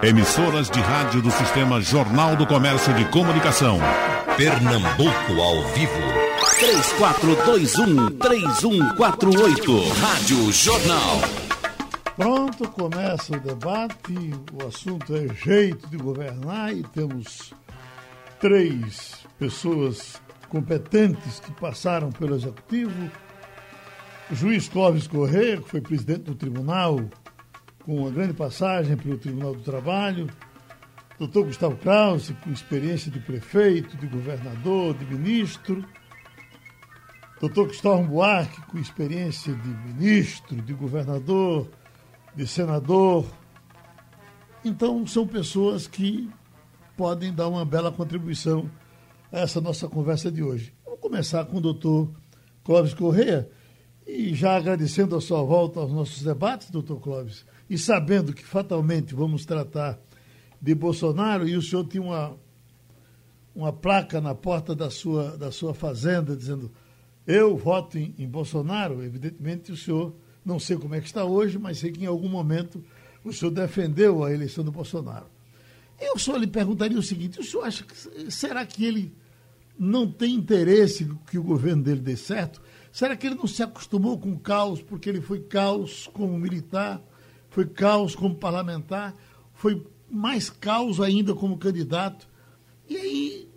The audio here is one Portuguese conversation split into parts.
Emissoras de rádio do Sistema Jornal do Comércio de Comunicação. Pernambuco ao vivo. 3421-3148. Rádio Jornal. Pronto, começa o debate. O assunto é jeito de governar e temos três pessoas competentes que passaram pelo Executivo. O juiz Clóvis Corrêa, que foi presidente do tribunal, com uma grande passagem pelo Tribunal do Trabalho. Doutor Gustavo Krause, com experiência de prefeito, de governador, de ministro. Doutor Cristóvão Buarque, com experiência de ministro, de governador, de senador. Então, são pessoas que podem dar uma bela contribuição a essa nossa conversa de hoje. Vamos começar com o doutor Clóvis Correia e já agradecendo a sua volta aos nossos debates, doutor Clóvis, e sabendo que fatalmente vamos tratar de Bolsonaro, e o senhor tinha uma, uma placa na porta da sua, da sua fazenda dizendo eu voto em, em Bolsonaro, evidentemente o senhor, não sei como é que está hoje, mas sei que em algum momento o senhor defendeu a eleição do Bolsonaro. Eu só lhe perguntaria o seguinte: o senhor acha que será que ele não tem interesse que o governo dele dê certo? Será que ele não se acostumou com o caos porque ele foi caos como militar, foi caos como parlamentar, foi mais caos ainda como candidato? E aí,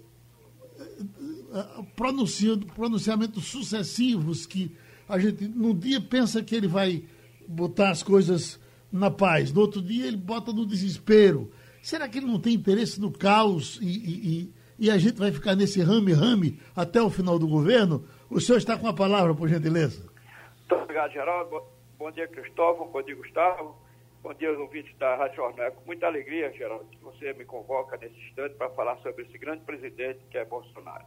pronunciando, pronunciamentos sucessivos que a gente num dia pensa que ele vai botar as coisas na paz, no outro dia ele bota no desespero. Será que ele não tem interesse no caos e, e, e a gente vai ficar nesse rame-rame até o final do governo? O senhor está com a palavra, por gentileza. Muito obrigado, Geraldo. Bom dia, Cristóvão. Bom dia, Gustavo. Bom dia ouvintes da Rádio Jornal. É com muita alegria, Geraldo, que você me convoca nesse instante para falar sobre esse grande presidente que é Bolsonaro.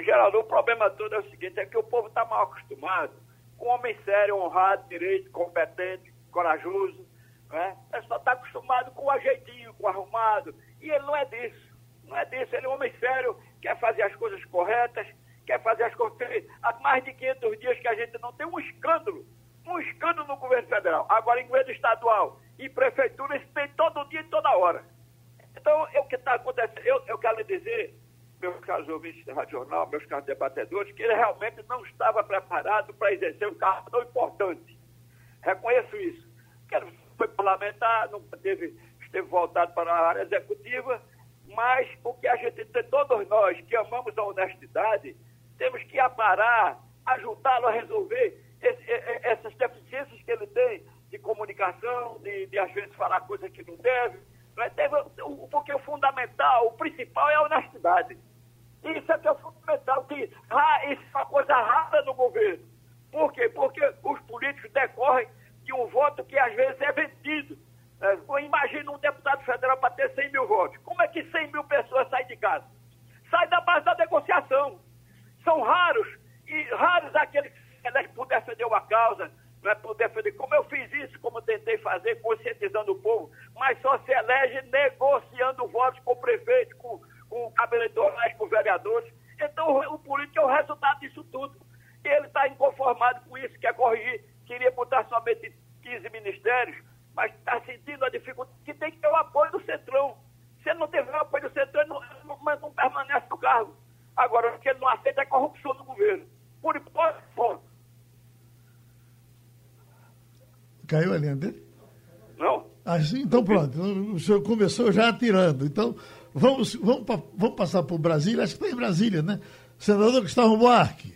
Geraldo, o problema todo é o seguinte, é que o povo está mal acostumado com um homem sério, honrado, direito, competente, corajoso, né? Só está acostumado com o ajeitinho, com o arrumado. E ele não é disso. Não é disso. Ele é um homem sério, quer fazer as coisas corretas, quer fazer as coisas. Há mais de 500 dias que a gente não tem um escândalo. Um escândalo no governo federal. Agora, em governo estadual e prefeitura, isso tem todo dia e toda hora. Então, é o que está acontecendo. Eu, eu quero lhe dizer, meus caros ouvintes da Rádio Jornal, meus caros debatedores, que ele realmente não estava preparado para exercer um cargo tão importante. Reconheço isso. Quero foi parlamentar, não teve, esteve voltado para a área executiva, mas o que a gente tem, todos nós que amamos a honestidade, temos que aparar, ajudá-lo a resolver essas deficiências que ele tem de comunicação, de, de às vezes falar coisas que não deve. Né? Porque o fundamental, o principal é a honestidade. Isso é que é o fundamental, que ah, isso é uma coisa rara no governo. Por quê? Porque os políticos decorrem de um voto que às vezes é vendido. É, imagina um deputado federal para ter 100 mil votos. Como é que 100 mil pessoas saem de casa? Sai da base da negociação. São raros, e raros aqueles que elegem por defender uma causa, não é por defender, como eu fiz isso, como tentei fazer, conscientizando o povo, mas só se elege negociando votos com o prefeito, com, com cabeleireiros, com vereadores. Então o político é o resultado disso tudo. E ele está inconformado com isso, quer corrigir queria botar somente 15 ministérios, mas está sentindo a dificuldade que tem que ter o apoio do Centrão. Se ele não tiver o apoio do Centrão, ele não, não, não permanece no cargo. Agora, o que ele não aceita é a corrupção do governo. Por hipótese, ponto. Caiu a linha dele? Não. Assim, então pronto, o senhor começou já atirando. Então, vamos, vamos, vamos passar por Brasília, acho que está em Brasília, né? Senador Gustavo Buarque.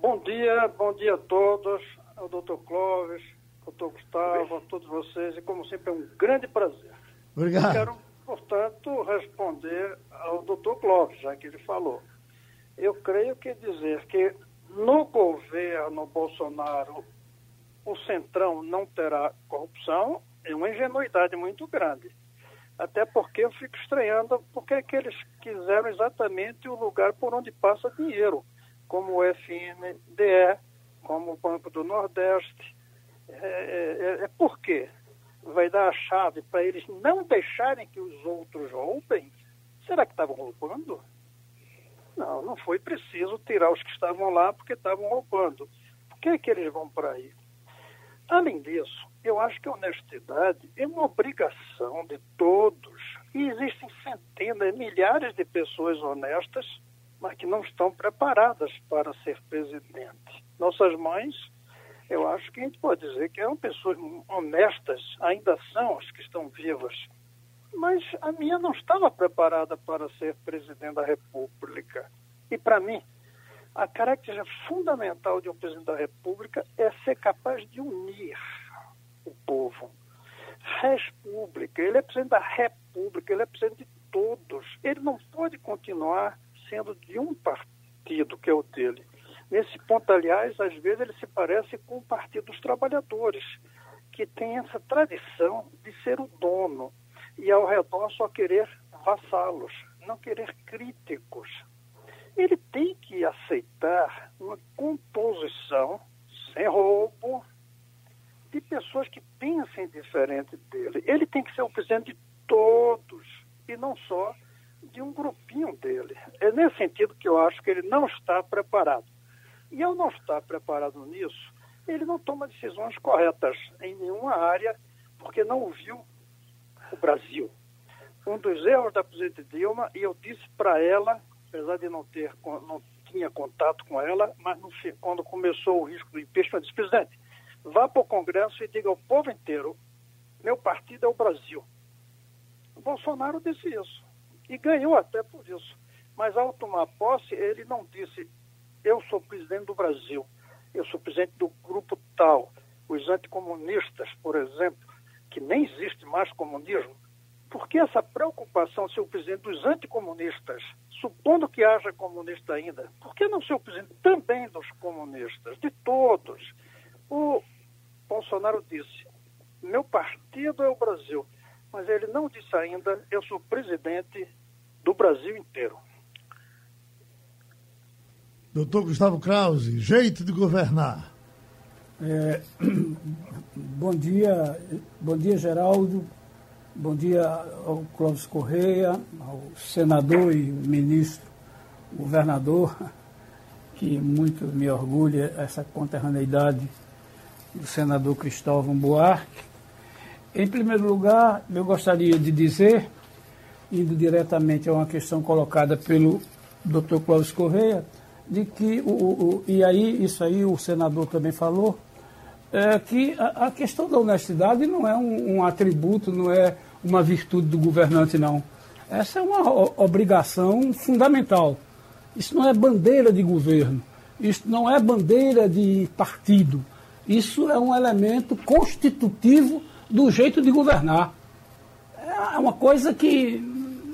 Bom dia, bom dia a todos, ao doutor Clóvis, doutor Gustavo, a todos vocês, e como sempre é um grande prazer. Obrigado. Quero, portanto, responder ao doutor Clóvis, já que ele falou. Eu creio que dizer que no governo Bolsonaro o Centrão não terá corrupção é uma ingenuidade muito grande. Até porque eu fico estranhando porque é que eles quiseram exatamente o lugar por onde passa dinheiro como o FNDE, como o Banco do Nordeste. É, é, é, é por quê? Vai dar a chave para eles não deixarem que os outros roubem? Será que estavam roubando? Não, não foi preciso tirar os que estavam lá porque estavam roubando. Por que, é que eles vão para aí? Além disso, eu acho que a honestidade é uma obrigação de todos. E existem centenas, milhares de pessoas honestas, mas que não estão preparadas para ser presidente. Nossas mães, eu acho que a gente pode dizer que eram pessoas honestas, ainda são as que estão vivas. Mas a minha não estava preparada para ser presidente da República. E para mim, a característica fundamental de um presidente da República é ser capaz de unir o povo. República, ele é presidente da República, ele é presidente de todos. Ele não pode continuar sendo de um partido, que é o dele. Nesse ponto, aliás, às vezes ele se parece com o Partido dos Trabalhadores, que tem essa tradição de ser o dono e ao redor só querer vassalos, não querer críticos. Ele tem que aceitar uma composição sem roubo, de pessoas que pensem diferente dele. Ele tem que ser o presidente de todos e não só de um grupinho dele. É nesse sentido que eu acho que ele não está preparado. E ao não estar preparado nisso, ele não toma decisões corretas em nenhuma área, porque não viu o Brasil. Um dos erros da presidente Dilma, e eu disse para ela, apesar de não ter não tinha contato com ela, mas no, quando começou o risco do impeachment, eu disse, presidente, vá para o Congresso e diga ao povo inteiro: meu partido é o Brasil. O Bolsonaro disse isso e ganhou até por isso. Mas ao tomar posse, ele não disse: eu sou presidente do Brasil, eu sou presidente do grupo tal. Os anticomunistas, por exemplo, que nem existe mais comunismo, por que essa preocupação ser o presidente dos anticomunistas, supondo que haja comunista ainda, por que não ser o presidente também dos comunistas, de todos? O Bolsonaro disse: meu partido é o Brasil, mas ele não disse ainda: eu sou presidente do Brasil inteiro. Doutor Gustavo Krause, jeito de governar. É, bom dia, bom dia Geraldo, bom dia ao Clóvis Correia, ao senador e ministro, governador, que muito me orgulha essa conterraneidade do senador Cristóvão Buarque. Em primeiro lugar, eu gostaria de dizer, indo diretamente a uma questão colocada pelo Dr. Cláudio Correia, de que, o, o, e aí isso aí o senador também falou, é que a, a questão da honestidade não é um, um, atributo, não é uma virtude do governante, não. Essa é uma obrigação fundamental. Isso não é bandeira de governo, isso não é bandeira de partido. Isso é um elemento constitutivo do jeito de governar. É uma coisa que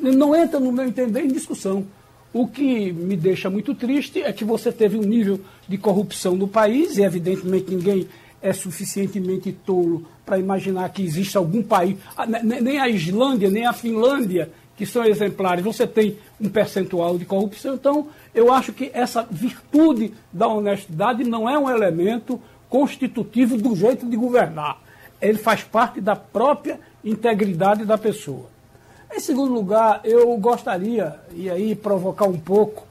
não entra, no meu entender, em discussão. O que me deixa muito triste é que você teve um nível de corrupção no país, e evidentemente ninguém é suficientemente tolo para imaginar que existe algum país, nem a Islândia, nem a Finlândia, que são exemplares, você tem um percentual de corrupção. Então, eu acho que essa virtude da honestidade não é um elemento constitutivo do jeito de governar. Ele faz parte da própria integridade da pessoa. Em segundo lugar, eu gostaria, e aí provocar um pouco,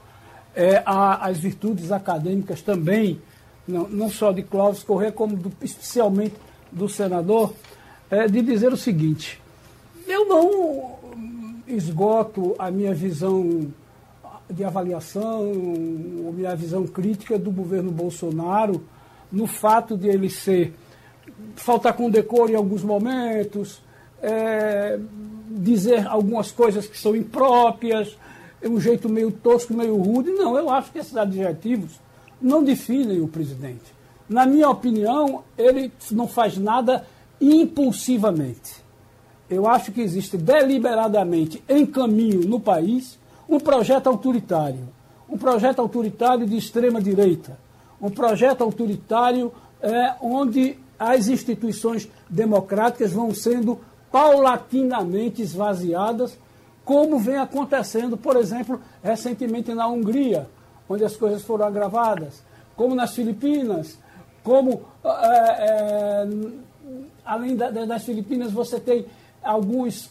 é, a, as virtudes acadêmicas também, não, não só de Cláudio Corrêa, como do, especialmente do senador, é, de dizer o seguinte: eu não esgoto a minha visão de avaliação, a minha visão crítica do governo Bolsonaro no fato de ele ser faltar com decoro em alguns momentos, é, dizer algumas coisas que são impróprias, um jeito meio tosco, meio rude. Não, eu acho que esses adjetivos não definem o presidente. Na minha opinião, ele não faz nada impulsivamente. Eu acho que existe deliberadamente em caminho no país um projeto autoritário, um projeto autoritário de extrema direita, um projeto autoritário é, onde as instituições democráticas vão sendo paulatinamente esvaziadas, como vem acontecendo, por exemplo, recentemente na Hungria, onde as coisas foram agravadas, como nas Filipinas, como é, é, além da, das Filipinas você tem alguns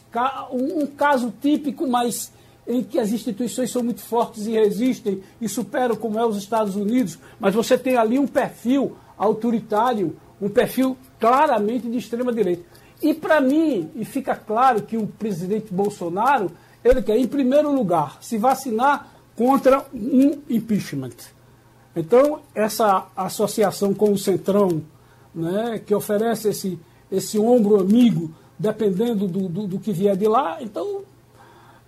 um caso típico, mas em que as instituições são muito fortes e resistem e superam, como é os Estados Unidos, mas você tem ali um perfil autoritário, um perfil claramente de extrema-direita. E para mim, e fica claro que o presidente Bolsonaro, ele quer, em primeiro lugar, se vacinar contra um impeachment. Então, essa associação com o Centrão, né, que oferece esse, esse ombro amigo, dependendo do, do, do que vier de lá, então,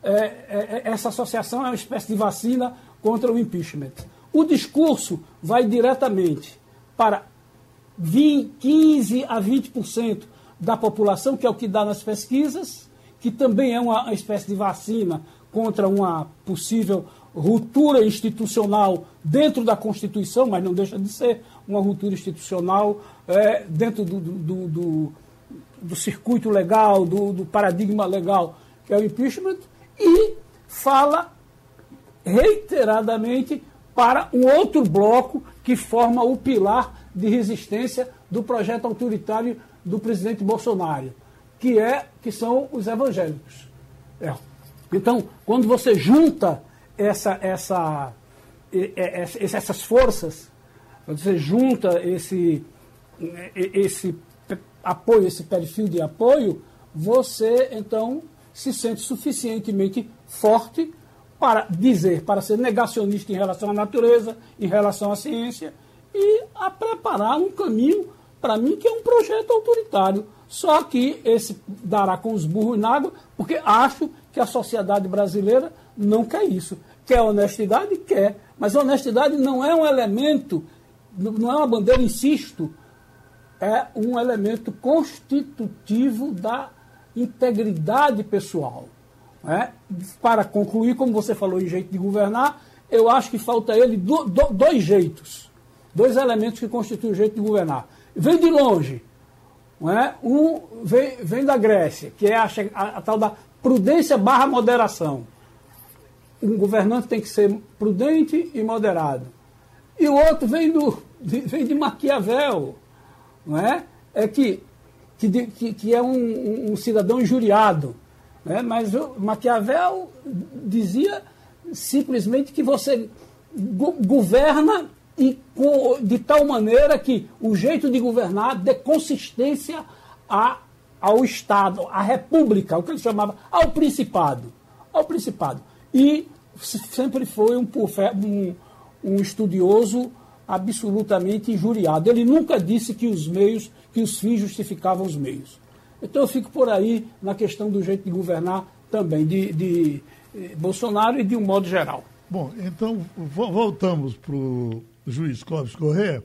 é, é, é essa associação é uma espécie de vacina contra o impeachment. O discurso vai diretamente para 20, 15 a 20% da população, que é o que dá nas pesquisas, que também é uma espécie de vacina contra uma possível ruptura institucional dentro da Constituição, mas não deixa de ser uma ruptura institucional é, dentro do, do, do, do, circuito legal, do, paradigma legal, que é o impeachment, e fala reiteradamente para um outro bloco que forma o pilar de resistência do projeto autoritário do presidente Bolsonaro, que é que são os evangélicos. É. Então, quando você junta essa, essa, essas forças, quando você junta esse, esse apoio, esse perfil de apoio, você então se sente suficientemente forte para dizer, para ser negacionista em relação à natureza, em relação à ciência, e a preparar um caminho, para mim, que é um projeto autoritário. Só que esse dará com os burros na água, porque acho que a sociedade brasileira não quer isso. Quer honestidade? Quer. Mas honestidade não é um elemento, não é uma bandeira, insisto, é um elemento constitutivo da integridade pessoal. É? Para concluir, como você falou em jeito de governar, eu acho que falta ele do, do, dois jeitos, dois elementos que constituem o jeito de governar. Vem de longe, não é? um vem, vem da Grécia, que é a, a, a tal da prudência barra moderação. Um governante tem que ser prudente e moderado. E o outro vem, do, vem de Maquiavel, não é? É que, que, que é um, um cidadão injuriado né? Mas Maquiavel dizia simplesmente que você go governa e de tal maneira que o jeito de governar dê consistência a, ao Estado, à República, o que ele chamava, ao Principado. Ao Principado. E sempre foi um, um, um estudioso absolutamente injuriado. Ele nunca disse que os meios, que os fins justificavam os meios. Então eu fico por aí na questão do jeito de governar também, de, de eh, Bolsonaro e de um modo geral. Bom, então voltamos para o juiz Clóvis Corrêa.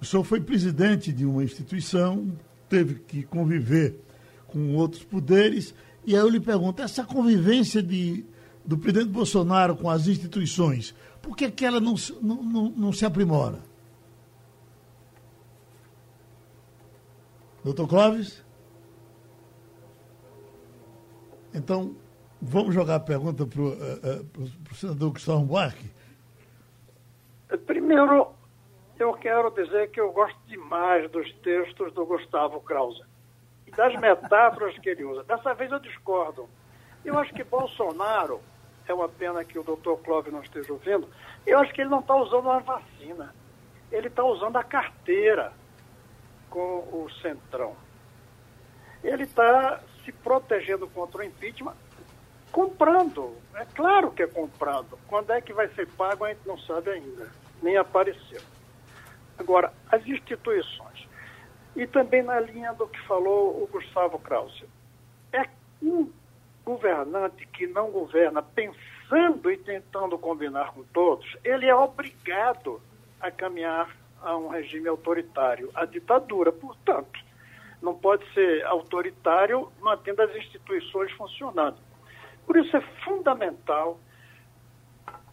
O senhor foi presidente de uma instituição, teve que conviver com outros poderes, e aí eu lhe pergunto, essa convivência de, do presidente Bolsonaro com as instituições, por que, que ela não, não, não, não se aprimora? Doutor Clóvis? Então, vamos jogar a pergunta para o uh, senador Gustavo Buarque. Primeiro, eu quero dizer que eu gosto demais dos textos do Gustavo Krause das metáforas que ele usa. Dessa vez eu discordo. Eu acho que Bolsonaro, é uma pena que o doutor Clóvis não esteja ouvindo, eu acho que ele não está usando a vacina. Ele está usando a carteira com o Centrão. Ele está se protegendo contra o impeachment, comprando. É claro que é comprado. Quando é que vai ser pago, a gente não sabe ainda. Nem apareceu. Agora, as instituições. E também na linha do que falou o Gustavo Krause. É um governante que não governa pensando e tentando combinar com todos, ele é obrigado a caminhar a um regime autoritário, a ditadura. Portanto, não pode ser autoritário mantendo as instituições funcionando. Por isso é fundamental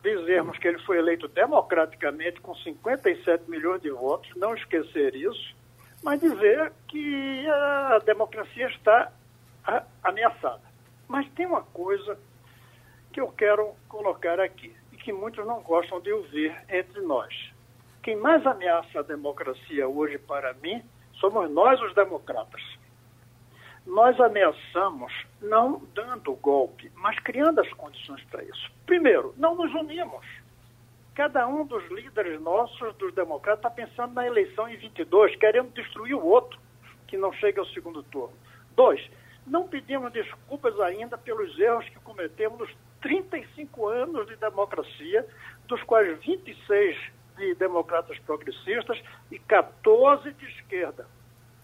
dizermos que ele foi eleito democraticamente com 57 milhões de votos, não esquecer isso, mas dizer que a democracia está ameaçada. Mas tem uma coisa que eu quero colocar aqui e que muitos não gostam de ouvir entre nós. Quem mais ameaça a democracia hoje, para mim, somos nós os democratas. Nós ameaçamos não dando o golpe, mas criando as condições para isso. Primeiro, não nos unimos. Cada um dos líderes nossos, dos democratas, está pensando na eleição em 22, querendo destruir o outro, que não chegue ao segundo turno. Dois, não pedimos desculpas ainda pelos erros que cometemos nos 35 anos de democracia, dos quais 26 de democratas progressistas e 14 de esquerda.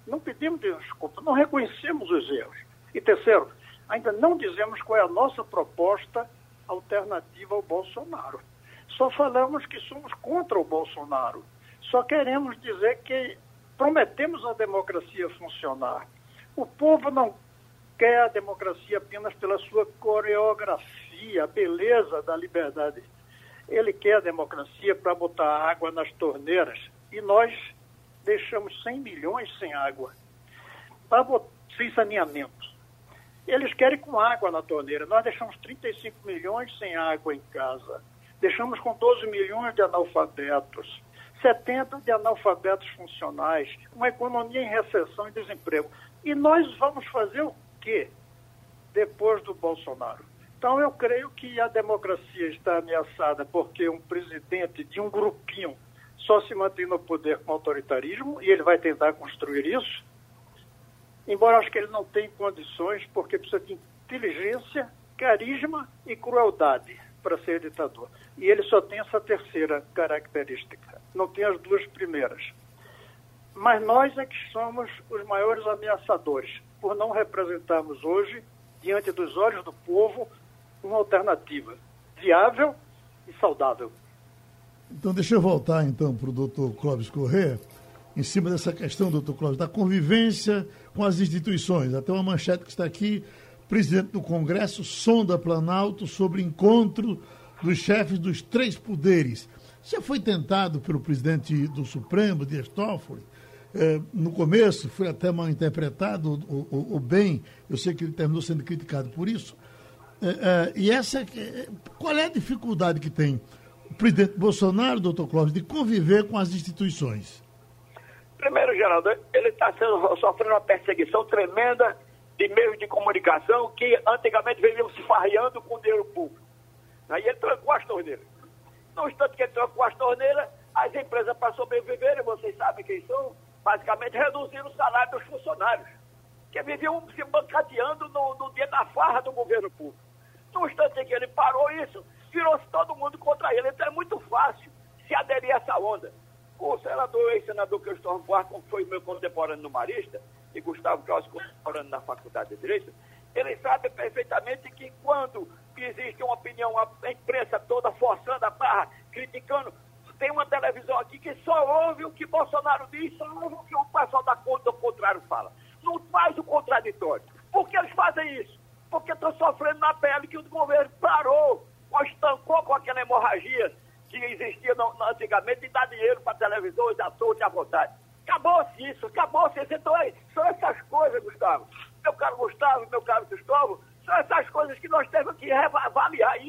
Não pedimos desculpa, não reconhecemos os erros. E terceiro, ainda não dizemos qual é a nossa proposta alternativa ao Bolsonaro. Só falamos que somos contra o Bolsonaro. Só queremos dizer que prometemos a democracia funcionar. O povo não quer a democracia apenas pela sua coreografia, a beleza da liberdade. Ele quer a democracia para botar água nas torneiras. E nós deixamos 100 milhões sem água, sem saneamento. Eles querem com água na torneira. Nós deixamos 35 milhões sem água em casa. Deixamos com 12 milhões de analfabetos. 70 de analfabetos funcionais, uma economia em recessão e desemprego. E nós vamos fazer o quê depois do Bolsonaro? Então, eu creio que a democracia está ameaçada porque um presidente de um grupinho só se mantém no poder com autoritarismo e ele vai tentar construir isso. Embora acho que ele não tenha condições, porque precisa de inteligência, carisma e crueldade para ser ditador. E ele só tem essa terceira característica, não tem as duas primeiras. Mas nós é que somos os maiores ameaçadores, por não representarmos hoje, diante dos olhos do povo, uma alternativa viável e saudável. Então, deixa eu voltar então para o doutor Clóvis Corrêa, em cima dessa questão, doutor Clóvis, da convivência com as instituições. Até uma manchete que está aqui, presidente do Congresso sonda Planalto sobre encontro dos chefes dos três poderes. Já foi tentado pelo presidente do Supremo, Dias Toffoli, eh, no começo, foi até mal interpretado o, o, o, bem, eu sei que ele terminou sendo criticado por isso. Eh, eh, e essa, qual é a dificuldade que tem o presidente Bolsonaro, doutor Clóvis, de conviver com as instituições? Primeiro, Geraldo, ele está sofrendo uma perseguição tremenda de meios de comunicação que antigamente viviam se farreando com o dinheiro público. Aí ele trancou as torneiras. No instante que ele trancou as torneiras, as empresas, para sobreviverem, vocês sabem quem são, basicamente reduziram o salário dos funcionários, que viviam se bancadeando no, no dia da farra do governo público. No instante que ele parou isso, virou-se todo mundo contra ele. Então é muito fácil se aderir a essa onda. O senador, ex-senador Cristóvão Buarque, que foi meu contemporâneo no Marista, e Gustavo Claus, contemporâneo na Faculdade de Direito, ele sabe perfeitamente que quando existe uma opinião, a imprensa toda forçando a barra, criticando, tem uma televisão aqui que só ouve o que Bolsonaro diz, só ouve o que o pessoal da conta do contrário fala. Não faz o contraditório. Por que eles fazem isso? Porque estão sofrendo na pele que o governo parou, ou estancou com aquela hemorragia que existia no, no, antigamente e dá dinheiro para televisores toa à vontade. Acabou-se isso, acabou-se isso. Então, são essas coisas, Gustavo. Meu caro Gustavo, meu caro Cristóvão, são essas coisas que nós temos que avaliar.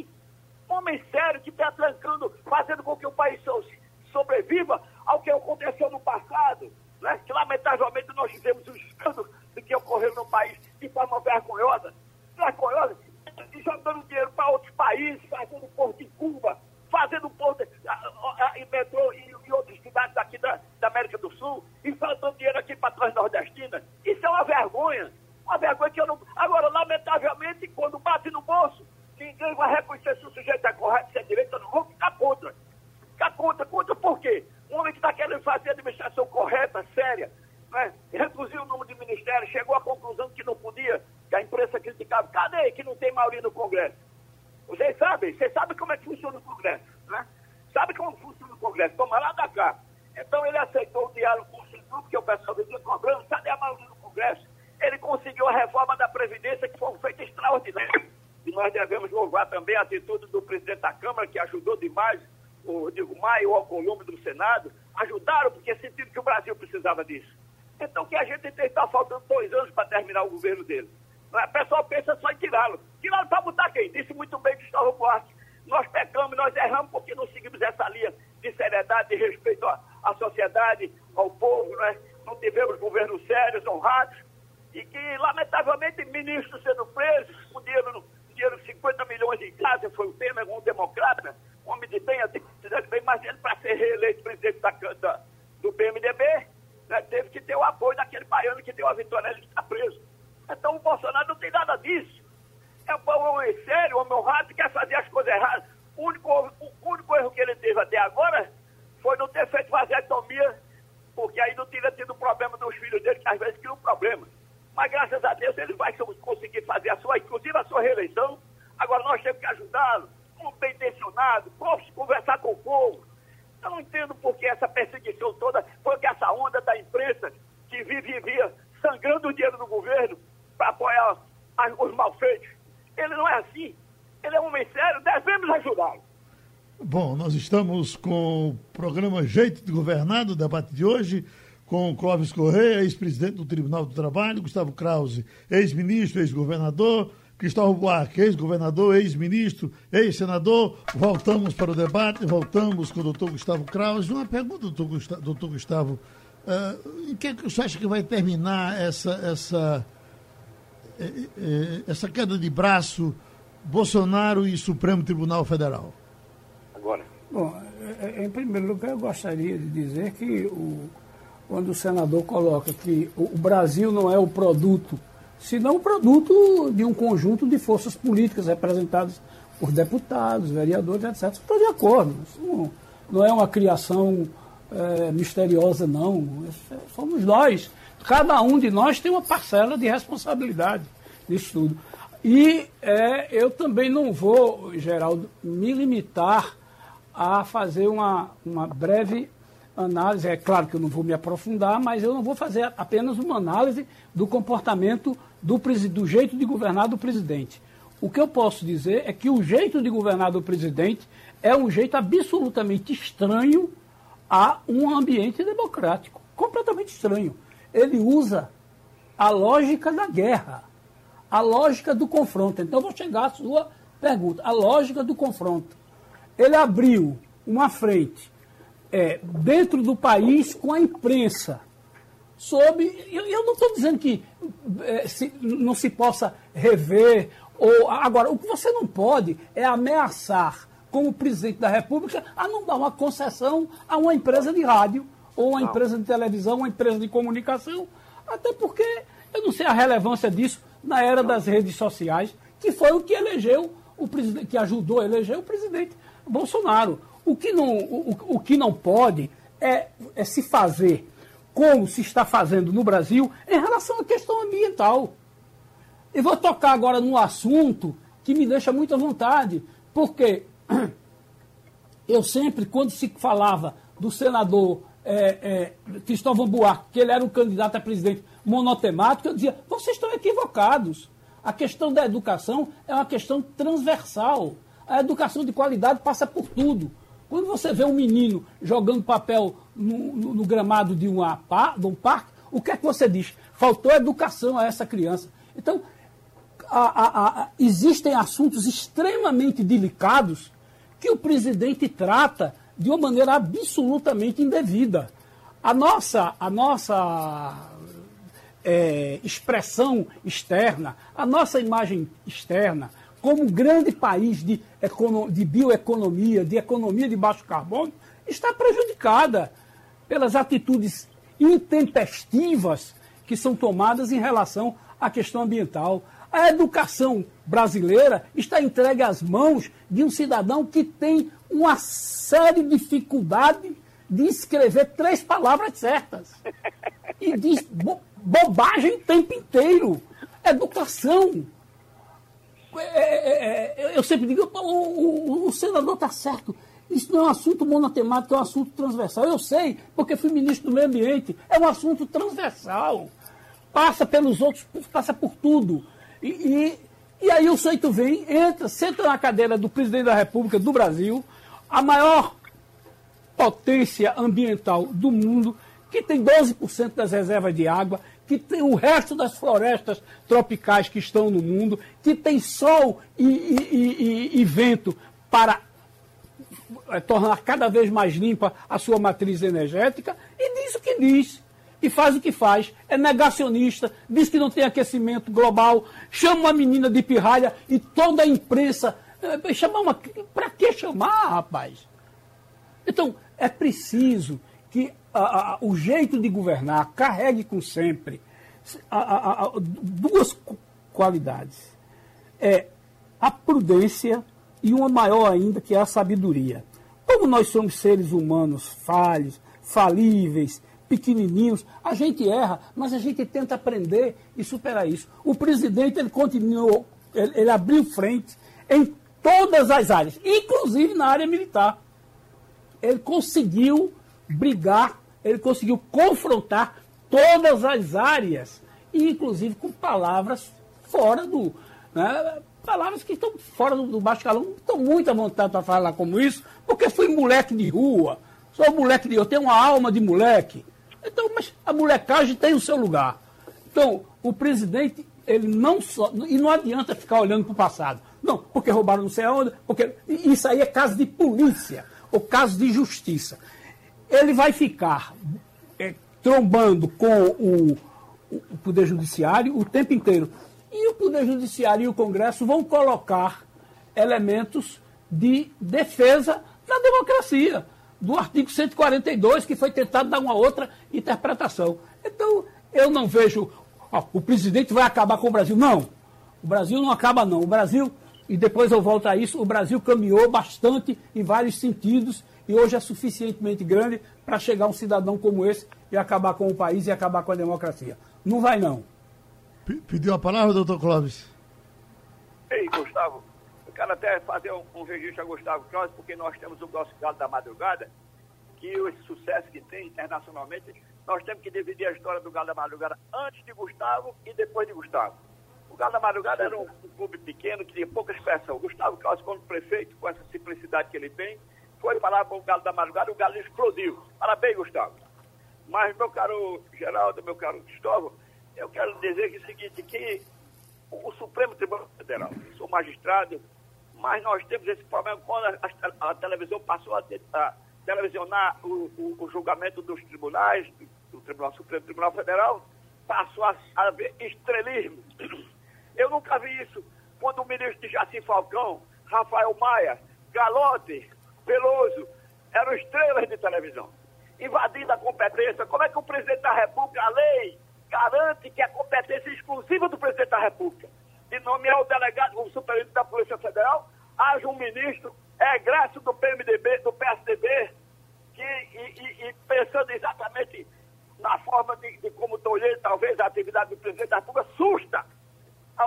Um homem sério que está trancando, fazendo com que o país sobreviva ao que aconteceu no passado, né? que lamentavelmente nós tivemos um escândalo que ocorreu no país de forma vergonhosa, vergonhosa, jogando dinheiro para outros países, fazendo porto em Cuba, fazendo ponto em metrô e, outras cidades aqui da, da, América do Sul, e faltando dinheiro aqui para trás nordestina. Isso é uma vergonha. Uma vergonha que eu não. Agora, lamentavelmente, quando bate no bolso, ninguém vai reconhecer se o sujeito é correto, se é direito ou não. Vou ficar contra. Ficar contra. Contra por quê? Um homem que está querendo fazer administração correta, séria, né? reduziu o número de ministérios, chegou à conclusão que não podia, que a imprensa criticava. Cadê que não tem maioria no Congresso? Vocês sabem, vocês sabem como é que funciona o Congresso, né? Sabe como funciona o Congresso? Toma lá da cá. Então ele aceitou o diálogo com o Centrão, porque o pessoal vivia cobrando, cadê a maioria no Congresso? Ele conseguiu a reforma da Previdência, que foi um feito extraordinário. E nós devemos louvar também a atitude do presidente da Câmara, que ajudou demais, o Rodrigo Maia e o Alcolumbre do Senado, ajudaram porque sentiram que o Brasil precisava disso. Então que a gente tem, está faltando dois anos para terminar o governo dele. O pessoal pensa só em tirá-lo. Tirá-lo para botar quem? Disse muito bem Gustavo Buarque. Nós pecamos, nós erramos porque não seguimos essa linha de seriedade, de respeito à, à sociedade, ao povo, né? não tivemos governos sérios, honrados, e que, lamentavelmente, ministros sendo presos, com dinheiro, dinheiro de 50 milhões em casa, foi o tema um democrata, um homem de bem, bem, mas ele, para ser reeleito presidente da, da, do PMDB, né, teve que ter o apoio daquele baiano que deu a vitória, ele está preso. Então o Bolsonaro não tem nada disso. É um homem sério, um homem honrado, quer fazer as coisas erradas. O único, o único erro que ele teve até agora foi não ter feito vasectomia, porque aí não teria tido o problema dos filhos dele, que às vezes cria um problema. Mas graças a Deus ele vai conseguir fazer a sua, inclusive a sua reeleição. Agora nós temos que ajudá-lo, como bem intencionado, conversar com o povo. Eu não entendo por que essa perseguição toda, porque essa onda da imprensa que vivia sangrando o dinheiro do governo para apoiar os malfeitos. Ele não é assim. Ele é um homem sério, devemos ajudá-lo. Bom, nós estamos com o programa Jeito de Governar, do debate de hoje, com Clóvis Correia, ex-presidente do Tribunal do Trabalho, Gustavo Krause, ex-ministro, ex-governador, Cristóvão Buarque, ex-governador, ex-ministro, ex-senador. Voltamos para o debate, voltamos com o doutor Gustavo Krause. Uma pergunta, doutor Gustavo. Doutor Gustavo uh, em que, é que você acha que vai terminar essa, essa, eh, eh, essa queda de braço Bolsonaro e Supremo Tribunal Federal? Agora. Bom, em primeiro lugar, eu gostaria de dizer que o, quando o senador coloca que o Brasil não é o produto senão o produto de um conjunto de forças políticas representadas por deputados, vereadores, etc. Estou de acordo. Isso não, é uma criação é, misteriosa, não. Somos nós. Cada um de nós tem uma parcela de responsabilidade nisso tudo. E é, eu também não vou, Geraldo, me limitar a fazer uma, uma breve análise. É claro que eu não vou me aprofundar, mas eu não vou fazer apenas uma análise do comportamento do, do jeito de governar do presidente. O que eu posso dizer é que o jeito de governar do presidente é um jeito absolutamente estranho a um ambiente democrático. Completamente estranho. Ele usa a lógica da guerra, a lógica do confronto. Então, vou chegar à sua pergunta. A lógica do confronto. Ele abriu uma frente é, dentro do país com a imprensa sob. Eu, eu não estou dizendo que é, se, não se possa rever. Ou, agora, o que você não pode é ameaçar, como presidente da República, a não dar uma concessão a uma empresa de rádio, ou uma não. empresa de televisão, uma empresa de comunicação. Até porque eu não sei a relevância disso na era das redes sociais, que foi o que elegeu o presidente, que ajudou a eleger o presidente Bolsonaro. O que não, o, o que não pode é, é se fazer como se está fazendo no Brasil em relação à questão ambiental. E vou tocar agora num assunto que me deixa muita vontade, porque eu sempre, quando se falava do senador é, é, Cristóvão Buarque, que ele era um candidato a presidente monotemático, eu dizia, vocês estão equivocados. A questão da educação é uma questão transversal. A educação de qualidade passa por tudo. Quando você vê um menino jogando papel no, no, no gramado de, uma, de um parque, o que é que você diz? Faltou educação a essa criança. Então, a, a, a, existem assuntos extremamente delicados que o presidente trata de uma maneira absolutamente indevida. A nossa, a nossa é, expressão externa, a nossa imagem externa, como grande país de, de bioeconomia, de economia de baixo carbono, está prejudicada pelas atitudes intempestivas que são tomadas em relação à questão ambiental. A educação brasileira está entregue às mãos de um cidadão que tem uma séria dificuldade de escrever três palavras certas. E diz bo bobagem o tempo inteiro. Educação. É, é, é, eu sempre digo, o, o, o senador está certo. Isso não é um assunto monotemático, é um assunto transversal. Eu sei, porque fui ministro do meio ambiente. É um assunto transversal. Passa pelos outros, passa por tudo. E, e, e aí o Seito vem, entra, senta na cadeira do presidente da República do Brasil, a maior potência ambiental do mundo, que tem 12% das reservas de água, que tem o resto das florestas tropicais que estão no mundo, que tem sol e, e, e, e vento para é, tornar cada vez mais limpa a sua matriz energética e diz o que diz. E faz o que faz. É negacionista, diz que não tem aquecimento global, chama uma menina de pirralha e toda a imprensa. É, chamar uma. Para que chamar, rapaz? Então, é preciso que a, a, o jeito de governar carregue com sempre a, duas qualidades. É a prudência e uma maior ainda, que é a sabedoria. Como nós somos seres humanos falhos, falíveis, pequenininhos, a gente erra, mas a gente tenta aprender e superar isso. O presidente, ele continuou, ele, ele abriu frente em todas as áreas, inclusive na área militar. Ele conseguiu brigar, ele conseguiu confrontar todas as áreas, inclusive com palavras fora do. Né, palavras que estão fora do, do baixo calão, estou muito à vontade para falar como isso, porque fui moleque de rua, sou moleque de. Eu tenho uma alma de moleque. Então, mas a molecagem tem o seu lugar. Então, o presidente, ele não só. E não adianta ficar olhando para o passado. Não, porque roubaram não sei aonde, porque. Isso aí é caso de polícia, ou caso de justiça. Ele vai ficar é, trombando com o, o Poder Judiciário o tempo inteiro. E o Poder Judiciário e o Congresso vão colocar elementos de defesa da democracia, do artigo 142, que foi tentado dar uma outra interpretação. Então, eu não vejo, ó, o presidente vai acabar com o Brasil. Não, o Brasil não acaba, não. O Brasil, e depois eu volto a isso, o Brasil caminhou bastante em vários sentidos e hoje é suficientemente grande para chegar um cidadão como esse e acabar com o país e acabar com a democracia. Não vai, não. Pediu a palavra, doutor Clóvis? Ei, Gustavo, eu quero até fazer um, um registro a Gustavo Clóvis, porque nós temos o nosso galo da madrugada, que o sucesso que tem internacionalmente, nós temos que dividir a história do Galo da Madrugada antes de Gustavo e depois de Gustavo. O Galo da Madrugada era um, um clube pequeno que tinha pouca expressão. O Gustavo Clóvis, como prefeito, com essa simplicidade que ele tem, foi falar com o Galo da Madrugada o Galo explodiu. Parabéns, Gustavo. Mas, meu caro Geraldo, meu caro Cristóvão, eu quero dizer que é o seguinte, que o Supremo Tribunal Federal, sou magistrado, mas nós temos esse problema quando a, a televisão passou a, a televisionar o, o, o, julgamento dos tribunais, do Tribunal Supremo Tribunal Federal, passou a, a haver estrelismo. Eu nunca vi isso quando o ministro de Jaci Falcão, Rafael Maia, Galote, Peloso, eram estrelas de televisão, invadindo a competência. Como é que o presidente da República, a lei, garante que a competência exclusiva do presidente da República de nomear o delegado, o superintendente da Polícia Federal, haja um ministro egresso do PMDB, do PSDB, que, e, e, e pensando exatamente na forma de, de como tolher talvez a atividade do presidente da República, susta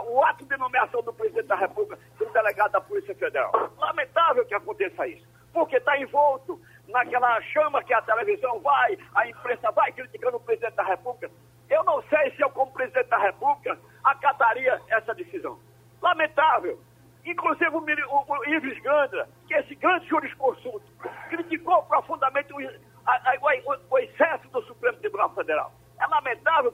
o ato de nomeação do presidente da República do delegado da Polícia Federal. Lamentável que aconteça isso, porque está envolto naquela chama que a televisão vai, a imprensa vai criticando o presidente da República. Eu não sei se eu, como presidente da República, acataria essa decisão. Lamentável. Inclusive o, o, o Ives Gandra, que é esse grande jurisconsulto, criticou profundamente o, a, a, o, o excesso do Supremo Tribunal Federal. É lamentável,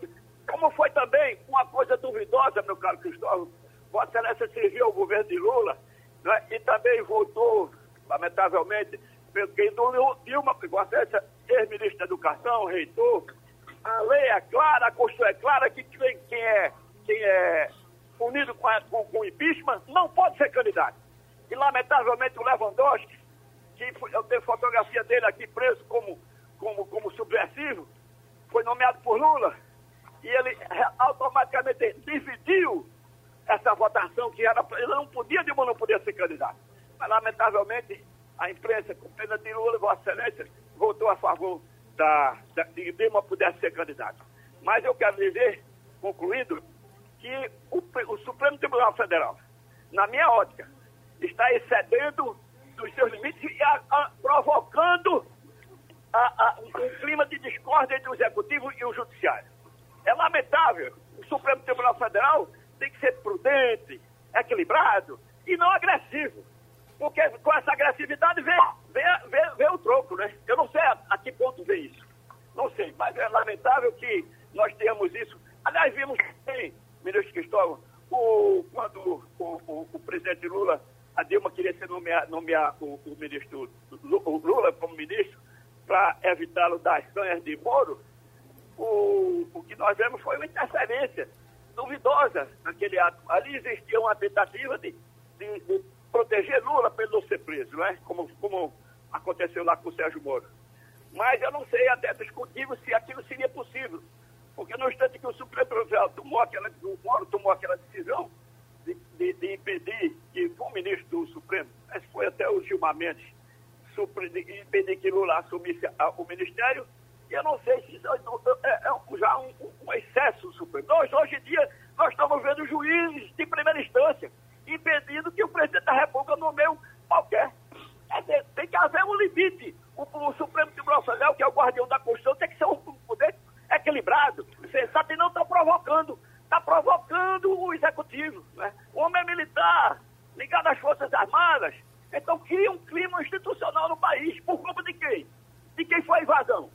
como foi também uma coisa duvidosa, meu caro Cristóvão. Vossa Excelência serviu ao governo de Lula né, e também votou, lamentavelmente, pelo que Dilma, Vossa Excelência, ex-ministro da Educação, reitor, a lei é clara, a Constituição é clara que quem, quem é, quem é punido com, a, com, com impeachment não pode ser candidato. E, lamentavelmente, o Lewandowski, que eu tenho fotografia dele aqui preso como, como, como subversivo, foi nomeado por Lula e ele automaticamente dividiu essa votação que era ele não podia, Dilma não podia ser candidato. Mas, lamentavelmente, a imprensa, com pena de Lula, Vossa Excelência, votou a favor da, da, de Dilma pudesse ser candidato. Mas eu quero dizer, concluindo, que o, o Supremo Tribunal Federal, na minha ótica, está excedendo dos seus limites e a, a, provocando a, um clima de discórdia entre o Executivo e o Judiciário. É lamentável. O Supremo Tribunal Federal tem que ser prudente, equilibrado e não agressivo. Porque com essa agressividade vem, vem, vem, vem o troco, né? Eu não sei a, a, que ponto vem isso. Não sei, mas é lamentável que nós tenhamos isso. Aliás, vimos bem, ministro Cristóvão, o, quando o, o, o, presidente Lula, a Dilma queria ser nomear, nomear o, o ministro Lula como ministro para evitá-lo das canhas de Moro, o, o que nós vemos foi uma interferência duvidosa naquele ato. Ali existia uma tentativa de, de, de proteger Lula para ele não ser preso, não é? Como, como aconteceu lá com o Sérgio Moro. Mas eu não sei até discutível se aquilo seria possível. Porque no instante que o Supremo Tribunal tomou aquela, o Moro tomou aquela decisão de, de, de impedir que, ministro do Supremo, esse foi até o Gilmar Mendes, impedir que Lula assumisse o ministério, eu não sei se isso é, é, é já um, um, excesso do Supremo. Nós, hoje em dia, nós estamos vendo juízes de primeira instância impedindo que o presidente da República nomeie qualquer. É, tem que haver um limite. O, o Supremo Tribunal Federal, que é o guardião da Constituição, tem que ser um poder equilibrado, sensato e não está provocando. Está provocando o executivo. Né? O homem é militar, ligado às Forças Armadas. Então cria um clima institucional no país. Por culpa de quem? De quem foi a invasão?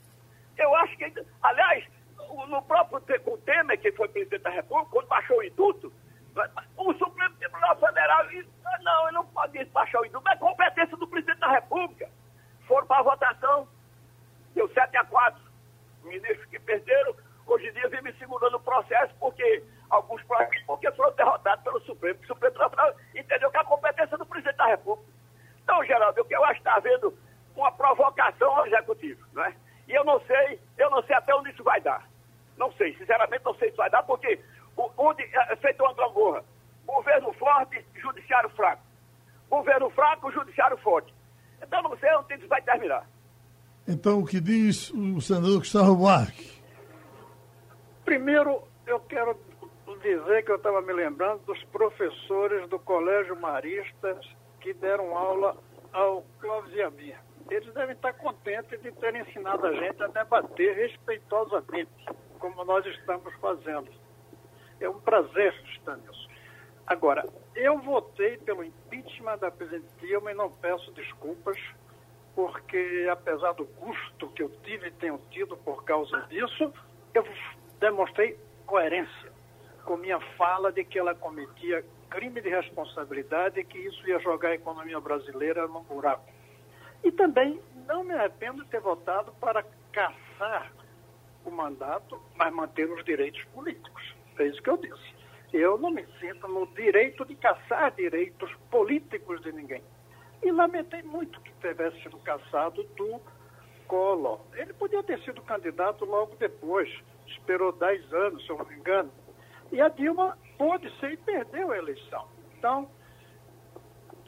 Eu acho que, aliás, no próprio o Temer, que foi presidente da República, quando baixou o induto, o Supremo Tribunal Federal, não, ele não pode baixar o induto, é competência do presidente da República. Foram para a votação, deu 7 a 4. Ministros que perderam, hoje em dia vem me segurando o processo, porque alguns porque foram derrotados pelo Supremo. O Supremo Tribunal entendeu que é a competência do presidente da República. Então, Geraldo, o que eu acho que está havendo uma provocação ao executivo, não é? E eu não sei, eu não sei até onde isso vai dar. Não sei, sinceramente não sei se vai dar, porque onde é feito uma gangorra. Governo forte, judiciário fraco. Governo fraco, judiciário forte. Então não sei onde isso vai terminar. Então o que diz o senador Gustavo Buarque? Primeiro, eu quero dizer que eu estava me lembrando dos professores do Colégio Maristas que deram aula ao Clóvis e a mim eles devem estar contentes de terem ensinado a gente a debater respeitosamente, como nós estamos fazendo. É um prazer estar nisso. Agora, eu votei pelo impeachment da presidente Dilma e não peço desculpas, porque apesar do custo que eu tive e tenho tido por causa disso, eu demonstrei coerência com minha fala de que ela cometia crime de responsabilidade e que isso ia jogar a economia brasileira num buraco. E também não me arrependo de ter votado para caçar o mandato, mas manter os direitos políticos. É isso que eu disse. Eu não me sinto no direito de caçar direitos políticos de ninguém. E lamentei muito que tivesse sido caçado do Collor. Ele podia ter sido candidato logo depois, esperou 10 anos, se eu não me engano. E a Dilma pôde ser e perdeu a eleição. Então,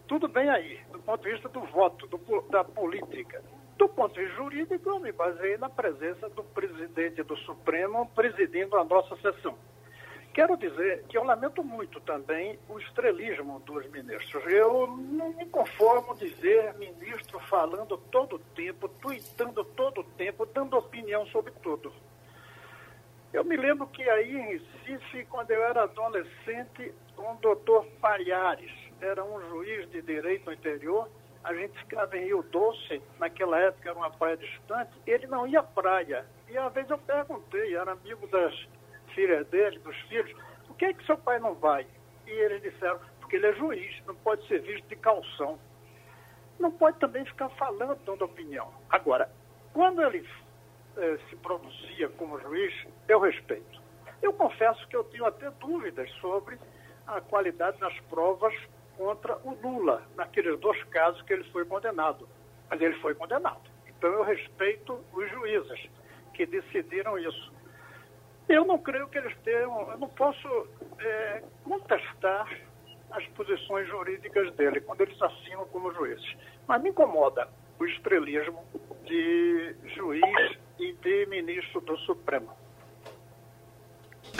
tudo bem aí, do ponto de vista do voto, do, da política. Do ponto de vista jurídico, eu me baseei na presença do presidente do Supremo presidindo a nossa sessão. Quero dizer que eu lamento muito também o estrelismo dos ministros. Eu não me conformo de ver ministro falando todo o tempo, tuitando todo o tempo, dando opinião sobre tudo. Eu me lembro que aí em Recife, quando eu era adolescente, um doutor Palhares, era um juiz de direito no interior, a gente ficava em Rio Doce, naquela época era uma praia distante, ele não ia à praia. E às vezes eu perguntei, era amigo das filhas dele, dos filhos, por que, é que seu pai não vai? E eles disseram, porque ele é juiz, não pode ser visto de calção. Não pode também ficar falando, dando opinião. Agora, quando ele eh, se pronuncia como juiz, eu respeito. Eu confesso que eu tenho até dúvidas sobre a qualidade das provas contra o Lula, naqueles dois casos que ele foi condenado. Mas ele foi condenado. Então eu respeito os juízes que decidiram isso. Eu não creio que eles tenham, eu não posso é, contestar as posições jurídicas dele quando eles assinam como juízes. Mas me incomoda o estrelismo de juiz e de ministro do Supremo.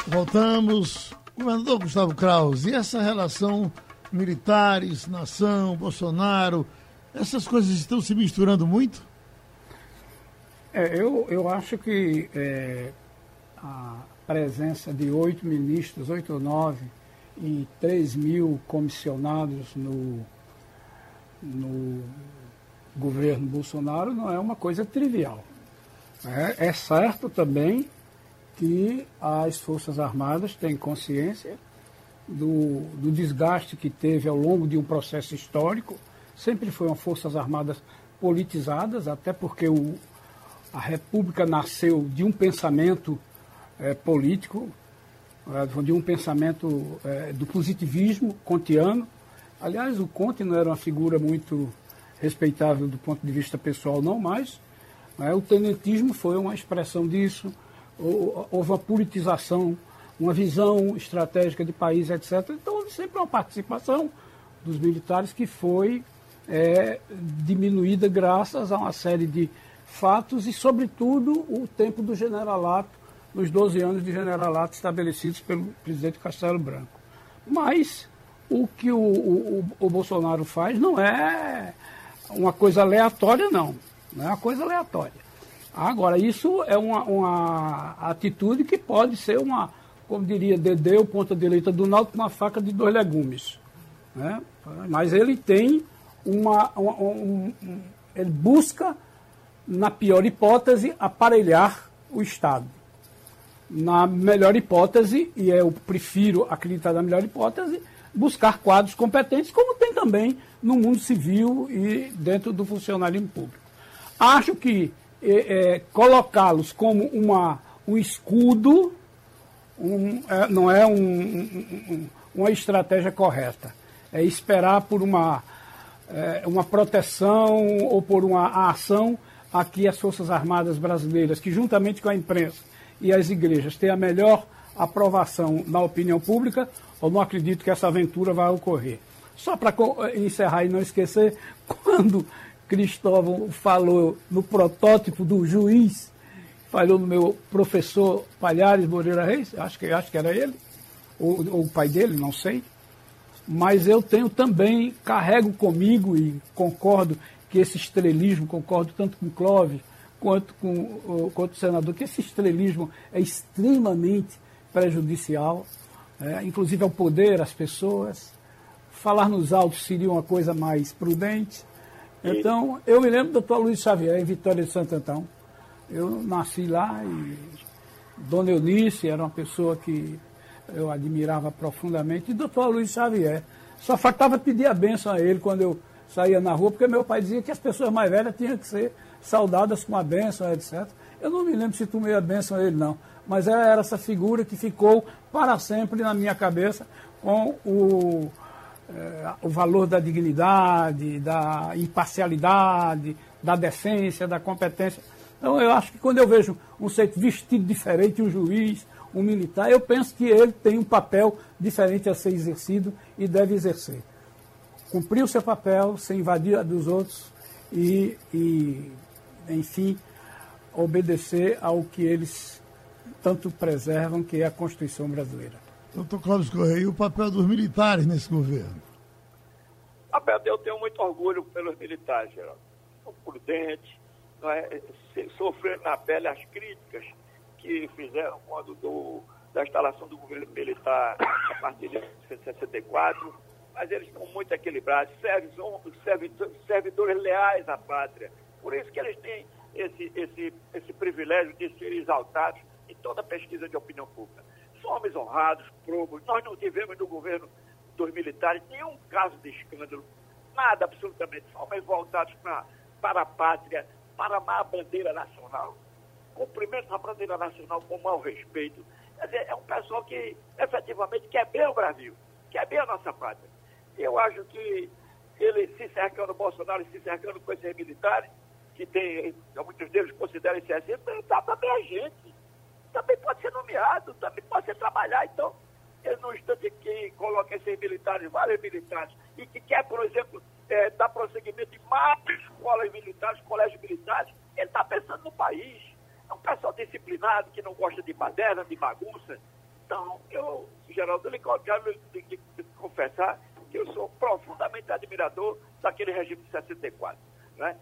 Voltamos. Governador Gustavo Kraus, e essa relação militares, nação, Bolsonaro, essas coisas estão se misturando muito? É, eu, eu acho que é, a presença de oito ministros, oito ou nove, e três mil comissionados no, no governo Bolsonaro não é uma coisa trivial. É, é certo também que as Forças Armadas têm consciência do, do desgaste que teve ao longo de um processo histórico. Sempre foram Forças Armadas politizadas, até porque o, a República nasceu de um pensamento é, político, é, de um pensamento é, do positivismo kantiano. Aliás, o Conte não era uma figura muito respeitável do ponto de vista pessoal, não, mas o tenentismo foi uma expressão disso. Houve uma politização uma visão estratégica de país, etc. Então, houve sempre uma participação dos militares que foi é, diminuída graças a uma série de fatos e, sobretudo, o tempo do generalato, nos 12 anos de generalato estabelecidos pelo presidente Castelo Branco. Mas o que o, o, o Bolsonaro faz não é uma coisa aleatória, não. Não é uma coisa aleatória. Agora, isso é uma, uma atitude que pode ser uma, como diria Dedê, o ponta direita do Náutico, uma faca de dois legumes. Né? Mas ele tem uma. uma um, um, ele busca, na pior hipótese, aparelhar o Estado. Na melhor hipótese, e eu prefiro acreditar na melhor hipótese, buscar quadros competentes, como tem também no mundo civil e dentro do funcionalismo público. Acho que é, é, colocá-los como uma, um escudo um, é, não é um, um, uma estratégia correta. É esperar por uma, é, uma proteção ou por uma ação a que as Forças Armadas brasileiras, que juntamente com a imprensa e as igrejas, têm a melhor aprovação na opinião pública, eu não acredito que essa aventura vai ocorrer. Só para encerrar e não esquecer, quando Cristóvão falou no protótipo do juiz, falou no meu professor Palhares Moreira Reis, acho que, acho que era ele, ou, ou o pai dele, não sei. Mas eu tenho também, carrego comigo e concordo que esse estrelismo, concordo tanto com Clóvis quanto com, quanto o senador, que esse estrelismo é extremamente prejudicial, é, inclusive ao poder, às pessoas. Falar nos autos seria uma coisa mais prudente. Então, eu me lembro do doutor Luiz Xavier, em Vitória de Santo Antão. Eu nasci lá e Dona Eunice era uma pessoa que eu admirava profundamente. E doutor Luiz Xavier. Só faltava pedir a benção a ele quando eu saía na rua, porque meu pai dizia que as pessoas mais velhas tinham que ser saudadas com a benção, etc. Eu não me lembro se tomei a benção a ele, não. Mas era essa figura que ficou para sempre na minha cabeça com o é, o valor da dignidade, da imparcialidade, da decência, da competência. Então, eu acho que quando eu vejo um sujeito vestido diferente, um juiz, um militar, eu penso que ele tem um papel diferente a ser exercido e deve exercer. Cumprir o seu papel, sem invadir a dos outros e, e enfim, obedecer ao que eles tanto preservam, que é a Constituição brasileira. Doutor Cláudio Correia, o papel dos militares nesse governo? Papel, eu tenho muito orgulho pelos militares, Geraldo. São prudentes, não é? sofreram na pele as críticas que fizeram quando do, da instalação do governo militar a partir de 1964, mas eles estão muito equilibrados, servidores, servidores leais à pátria. Por isso que eles têm esse, esse, esse privilégio de ser exaltados em toda pesquisa de opinião pública homens honrados, probos. Nós não tivemos no governo dos militares nenhum caso de escândalo, nada absolutamente. Homens voltados pra, para a pátria, para amar a bandeira nacional, cumprimento a bandeira nacional com mau respeito. Quer dizer, é um pessoal que efetivamente quer bem o Brasil, quer bem a nossa pátria. Eu acho que ele se cercando Bolsonaro se cercando com esses militares, que tem, muitos deles consideram esse assim, está também a gente também pode ser nomeado, também pode ser trabalhar. Então, ele no instante que coloca esses militares, vários militares, e que quer, por exemplo, é, dar prosseguimento em mais escolas militares, colégios militares, ele está pensando no país. É um pessoal disciplinado, que não gosta de baderna, de bagunça. Então, eu, Geraldo, quero lhe, lhe confessar que eu sou profundamente admirador daquele regime de 64. Né?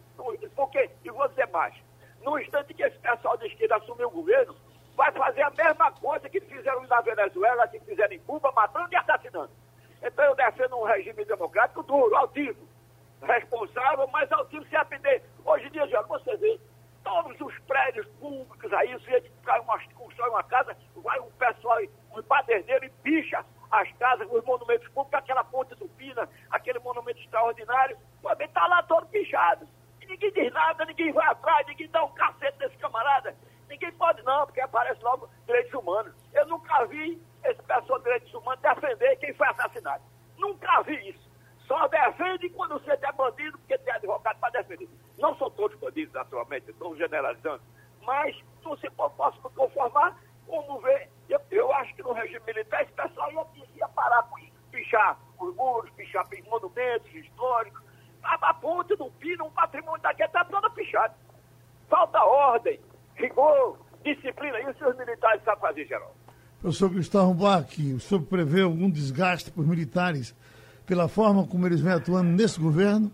Porque, e dizer mais, no instante que esse pessoal de esquerda assumiu o governo, vai fazer a mesma coisa que fizeram na Venezuela, que fizeram em Cuba, matando e assassinando. Então eu defendo um regime democrático duro, altivo, responsável, mas altivo se atender. Hoje em dia, você vê todos os prédios públicos aí, se cai uma, constrói uma casa, vai um pessoal, um baderneiro e picha as casas, os monumentos públicos, aquela ponte do Pina, aquele monumento extraordinário, também está lá todo pichado. E ninguém diz nada, ninguém vai atrás, ninguém dá um cacete desse camarada. Ninguém pode não, porque aparece logo direitos humanos. Eu nunca vi esse pessoal de direitos humanos defender quem foi assassinado. Nunca vi isso. Só defende quando você é bandido, porque tem advogado para defender. Não são todos bandidos, naturalmente, estou generalizando. Mas não se posso me conformar como ver. Eu, eu, acho que no regime militar esse pessoal ia, ia parar com isso, pichar os muros, pichar monumentos históricos. A, a ponte do Pino, um patrimônio daqui está toda pichada. Falta ordem, rigor, disciplina. E os seus militares sabem fazer, Geraldo? Professor Gustavo Buarque, o senhor prevê algum desgaste por militares pela forma como eles vêm atuando nesse governo?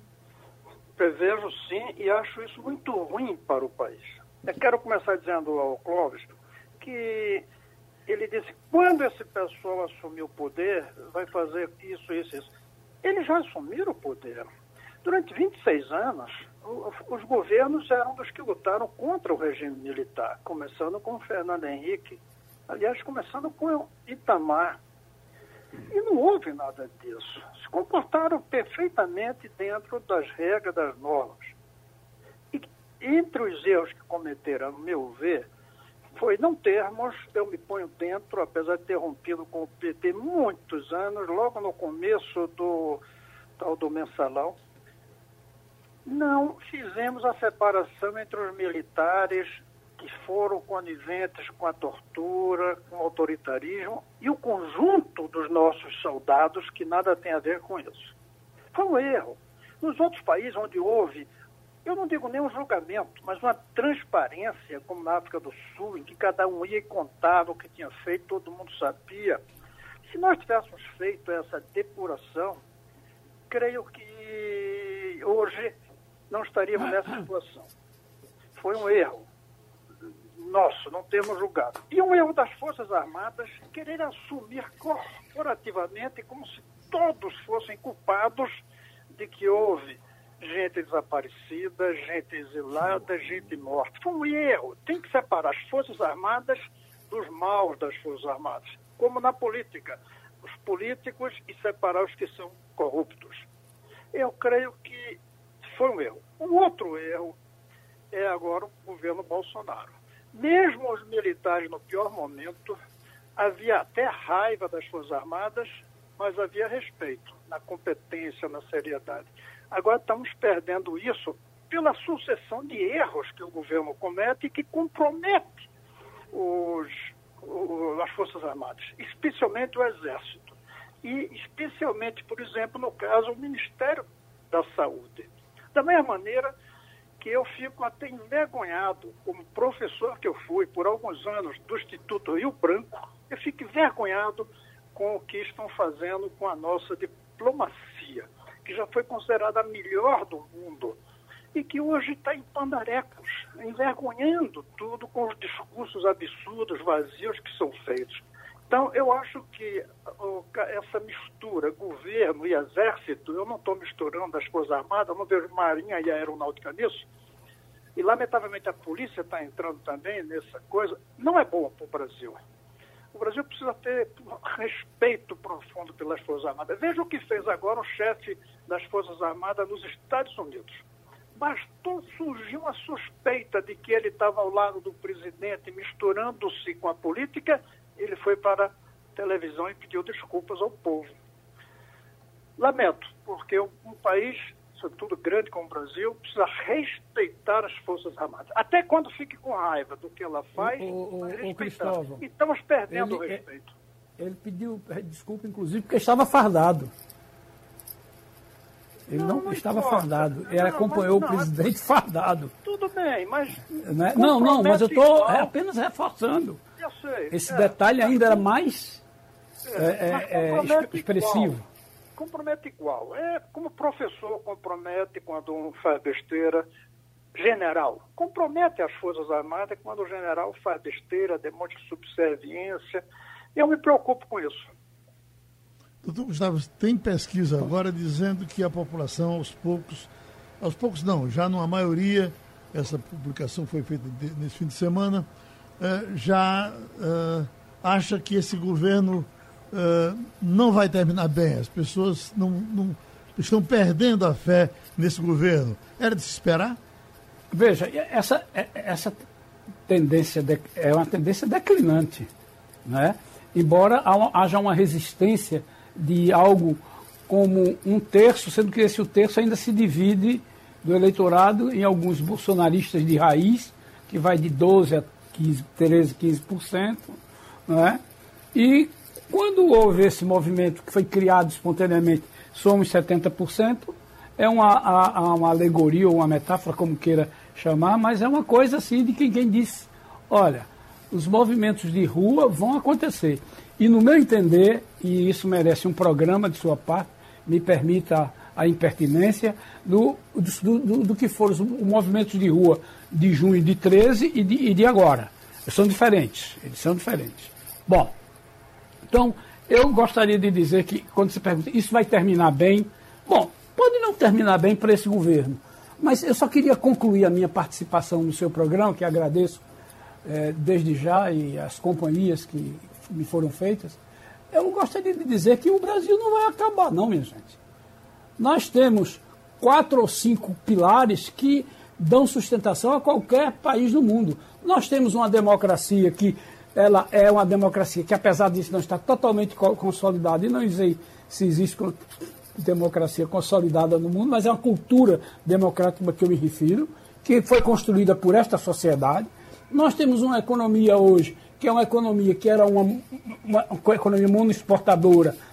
Prevejo sim e acho isso muito ruim para o país. Eu quero começar dizendo ao Clóvis que ele disse, quando esse pessoal assumir o poder, vai fazer isso, isso, isso. Eles já assumiram o poder. Durante 26 anos, os governos eram dos que lutaram contra o regime militar, começando com Fernando Henrique, aliás, começando com Itamar. E não houve nada disso. Se comportaram perfeitamente dentro das regras, das normas. E entre os erros que cometeram, a meu ver, foi não termos, eu me ponho dentro, apesar de ter rompido com o PT muitos anos, logo no começo do tal do mensalão, não fizemos a separação entre os militares que foram coniventes com a tortura, com o autoritarismo, e o conjunto dos nossos soldados que nada tem a ver com isso. Foi um erro. Nos outros países onde houve eu não digo nem um julgamento, mas uma transparência, como na África do Sul, em que cada um ia e contava o que tinha feito, todo mundo sabia. Se nós tivéssemos feito essa depuração, creio que hoje não estaríamos nessa situação. Foi um erro nosso, não temos julgado. E um erro das Forças Armadas querer assumir corporativamente como se todos fossem culpados de que houve gente desaparecida, gente exilada, gente morta. Foi um erro. Tem que separar as Forças Armadas dos maus das Forças Armadas, como na política. Os políticos e separar os que são corruptos. Eu creio que foi um erro. Um outro erro é agora o governo Bolsonaro. Mesmo os militares, no pior momento, havia até raiva das Forças Armadas, mas havia respeito na competência, na seriedade. Agora estamos perdendo isso pela sucessão de erros que o governo comete e que compromete os, os, as Forças Armadas, especialmente o Exército. E especialmente, por exemplo, no caso, o Ministério da Saúde. Da mesma maneira que eu fico até envergonhado, como professor que eu fui por alguns anos do Instituto Rio Branco, eu fico envergonhado com o que estão fazendo com a nossa diplomacia que já foi considerada a melhor do mundo e que hoje está em pandarecos, envergonhando tudo com os discursos absurdos, vazios que são feitos. Então, eu acho que essa mistura, governo e exército, eu não estou misturando as Forças Armadas, eu não vejo Marinha e Aeronáutica nisso, e lamentavelmente a polícia está entrando também nessa coisa, não é bom para o Brasil. O Brasil precisa ter respeito profundo pelas Forças Armadas. Veja o que fez agora o chefe das Forças Armadas nos Estados Unidos. Bastou surgir uma suspeita de que ele estava ao lado do presidente, misturando-se com a política, ele foi para a televisão e pediu desculpas ao povo. Lamento, porque um país sobretudo grande como o Brasil, precisa respeitar as Forças Armadas. Até quando fique com raiva do que ela faz, o, o, o Cristóvão, e estamos perdendo ele, o respeito. Ele pediu desculpa, inclusive, porque estava fardado. Ele não, não estava importa. fardado. Ele não, acompanhou não, o presidente fardado. Tudo bem, mas. Né? Não, não, mas eu estou apenas reforçando. Eu sei. Esse é, detalhe ainda era mais é, é, é expressivo. Igual compromete igual. É como professor compromete quando um faz besteira. General, compromete as Forças Armadas quando o general faz besteira, demonstra subserviência. Eu me preocupo com isso. Doutor Gustavo, tem pesquisa agora dizendo que a população, aos poucos, aos poucos não, já numa maioria, essa publicação foi feita nesse fim de semana, já eh, acha que esse governo uh, não vai terminar bem. As pessoas não, não, estão perdendo a fé nesse governo. Era de se esperar? Veja, essa, essa tendência de, é uma tendência declinante. Né? Embora haja uma resistência de algo como um terço, sendo que esse terço ainda se divide do eleitorado em alguns bolsonaristas de raiz, que vai de 12% a 15, 13%, 15%, né? e quando houve esse movimento que foi criado espontaneamente, somos 70%, é uma, uma alegoria ou uma metáfora, como queira chamar, mas é uma coisa assim de quem, quem disse, olha, os movimentos de rua vão acontecer. E no meu entender, e isso merece um programa de sua parte, me permita a impertinência, do, do, do, do que foram os movimentos de rua de junho de 13 e de, e de agora. São diferentes, eles são diferentes. Bom, então eu gostaria de dizer que, quando se pergunta, isso vai terminar bem? Bom, pode não terminar bem para esse governo, mas eu só queria concluir a minha participação no seu programa, que agradeço é, desde já e as companhias que me foram feitas. Eu gostaria de dizer que o Brasil não vai acabar, não, minha gente. Nós temos quatro ou cinco pilares que dão sustentação a qualquer país do mundo. Nós temos uma democracia que ela é uma democracia que, apesar disso, não está totalmente consolidada, e não sei se existe democracia consolidada no mundo, mas é uma cultura democrática que eu me refiro, que foi construída por esta sociedade. Nós temos uma economia hoje, que é uma economia que era uma, uma, uma economia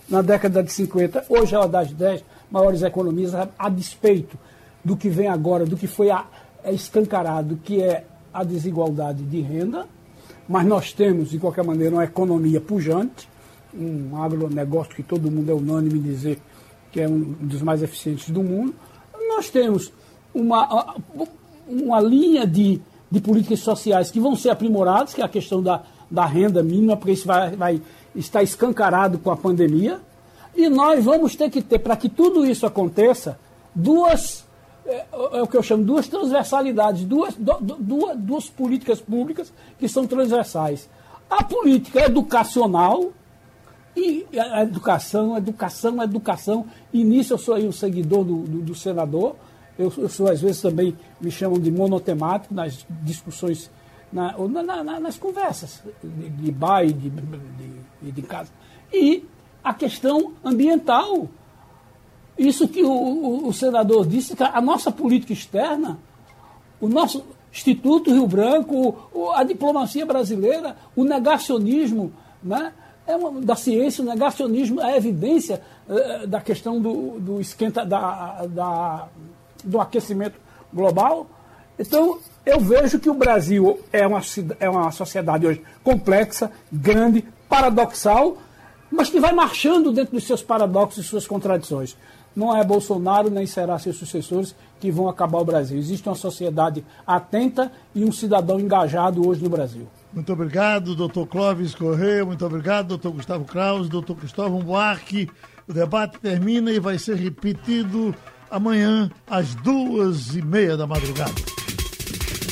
na década de 50, hoje ela é das 10 maiores economias, a, a, despeito do que vem agora, do que foi a, é escancarado, que é a desigualdade de renda, mas nós temos, de qualquer maneira, uma economia pujante, um agronegócio que todo mundo é unânime em dizer que é um dos mais eficientes do mundo. Nós temos uma, uma linha de, de políticas sociais que vão ser aprimoradas, que é a questão da, da renda mínima, porque isso vai, vai estar escancarado com a pandemia. E nós vamos ter que ter, para que tudo isso aconteça, duas, é, é, o que eu chamo duas transversalidades, duas, duas, duas políticas públicas que são transversais. A política educacional, e a educação, educação, educação. E nisso eu sou aí um seguidor do, do, do senador. Eu, eu, sou, às vezes, também me chamam de monotemático nas discussões, na, na, na, nas conversas de, de e de, de, de casa. E a questão ambiental. Isso que o, o, o senador disse, a nossa política externa, o nosso Instituto Rio Branco, a diplomacia brasileira, o negacionismo, né? é uma, da ciência, o negacionismo é a evidência uh, da questão do, do esquenta, da, da, do aquecimento global. Então, eu vejo que o Brasil é uma, é uma sociedade hoje complexa, grande, paradoxal, mas que vai marchando dentro dos seus paradoxos e suas contradições. Não é Bolsonaro nem será seus sucessores que vão acabar o Brasil. Existe uma sociedade atenta e um cidadão engajado hoje no Brasil. Muito obrigado, doutor Clóvis Correia. Muito obrigado, doutor Gustavo Kraus, doutor Cristóvão Buarque. O debate termina e vai ser repetido amanhã às duas e meia da madrugada.